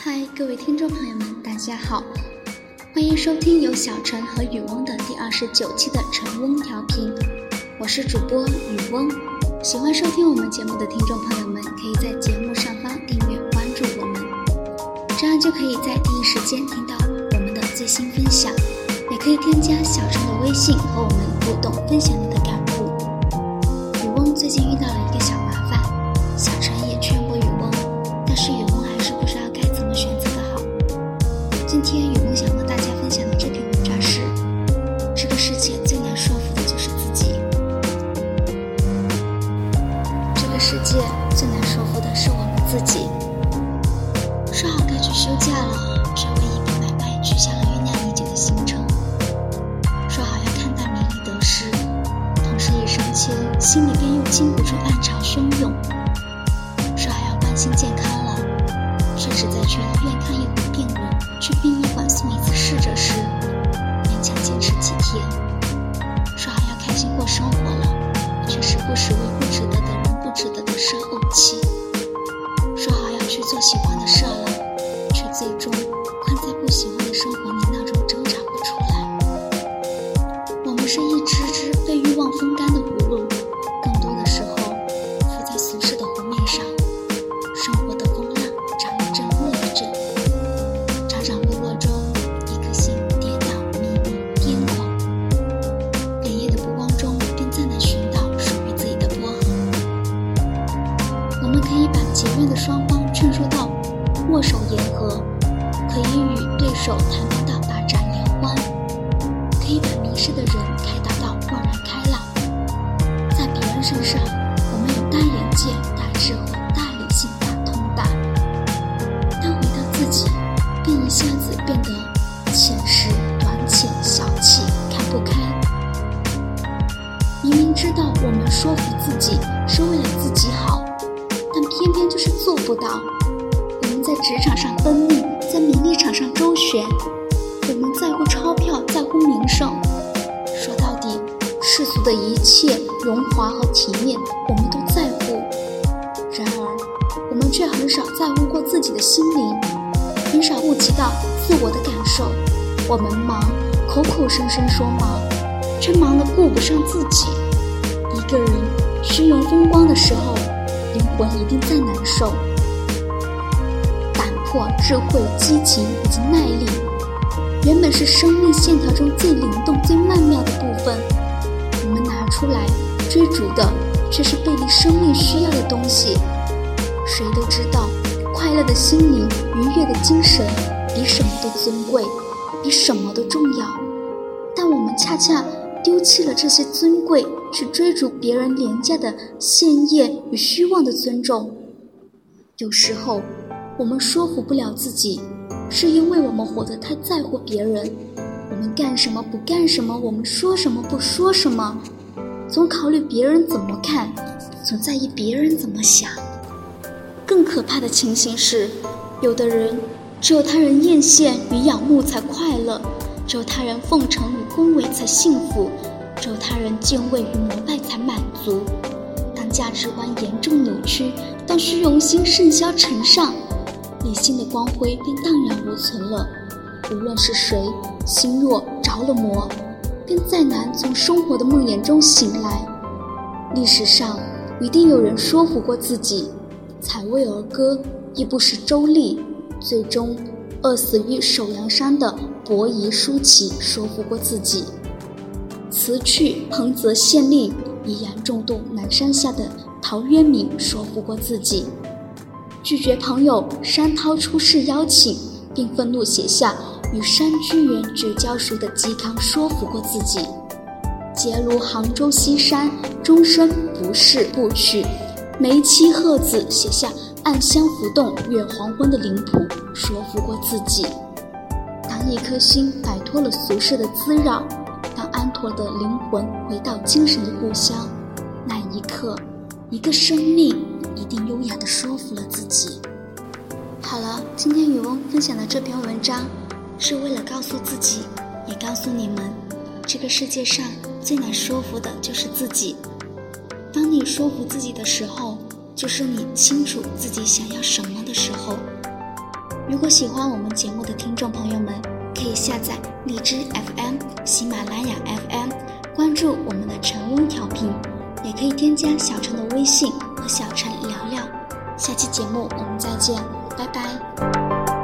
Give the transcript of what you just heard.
嗨，各位听众朋友们，大家好，欢迎收听由小陈和雨翁的第二十九期的晨翁调频，我是主播雨翁。喜欢收听我们节目的听众朋友们，可以在节目上方订阅关注我们，这样就可以在第一时间听到我们的最新分享。也可以添加小陈的微信和我们互动，分享你的感悟。雨翁最近遇到了一个心里边又禁不住暗潮汹涌。说还要关心健康了，却只在去医院看一回病人，却病和，可以与对手谈判到把盏言欢。可以把迷失的人开导到豁然开朗。在别人身上，我们有大眼界、大智慧、大理性、大通达；但回到自己，便一下子变得浅识、短浅、小气、看不开。明明知道我们说服自己是为了自己好，但偏偏就是做不到。职场上奔命，在名利场上周旋。我们在乎钞票，在乎名声。说到底，世俗的一切荣华和体面，我们都在乎。然而，我们却很少在乎过自己的心灵，很少顾及到自我的感受。我们忙，口口声声说忙，却忙得顾不上自己。一个人虚荣风光的时候，灵魂一定再难受。智慧、激情以及耐力。原本是生命线条中最灵动、最曼妙的部分，我们拿出来追逐的却是背离生命需要的东西。谁都知道，快乐的心灵、愉悦的精神比什么都尊贵，比什么都重要。但我们恰恰丢弃了这些尊贵，去追逐别人廉价的羡艳与虚妄的尊重。有时候，我们说服不了自己。是因为我们活得太在乎别人，我们干什么不干什么，我们说什么不说什么，总考虑别人怎么看，总在意别人怎么想。更可怕的情形是，有的人只有他人艳羡与仰慕才快乐，只有他人奉承与恭维才幸福，只有他人敬畏与膜拜才满足。当价值观严重扭曲，当虚荣心甚嚣尘上。理性的光辉便荡然无存了。无论是谁，心若着了魔，便再难从生活的梦魇中醒来。历史上一定有人说服过自己，采薇而歌，亦不识周历，最终饿死于首阳山的伯夷叔齐说服过自己，辞去彭泽县令，毅然重度南山下的陶渊明说服过自己。拒绝朋友山涛出世邀请，并愤怒写下与山居原绝交书的嵇康说服过自己；结庐杭州西山，终身不仕不娶；梅妻鹤子写下暗香浮动月黄昏的灵谱，说服过自己。当一颗心摆脱了俗世的滋扰，当安妥的灵魂回到精神的故乡，那一刻，一个生命。一定优雅地说服了自己。好了，今天雨翁分享的这篇文章，是为了告诉自己，也告诉你们，这个世界上最难说服的就是自己。当你说服自己的时候，就是你清楚自己想要什么的时候。如果喜欢我们节目的听众朋友们，可以下载荔枝 FM、喜马拉雅 FM，关注我们的晨翁调频，也可以添加小陈的微信和小陈聊聊。下期节目我们再见拜拜。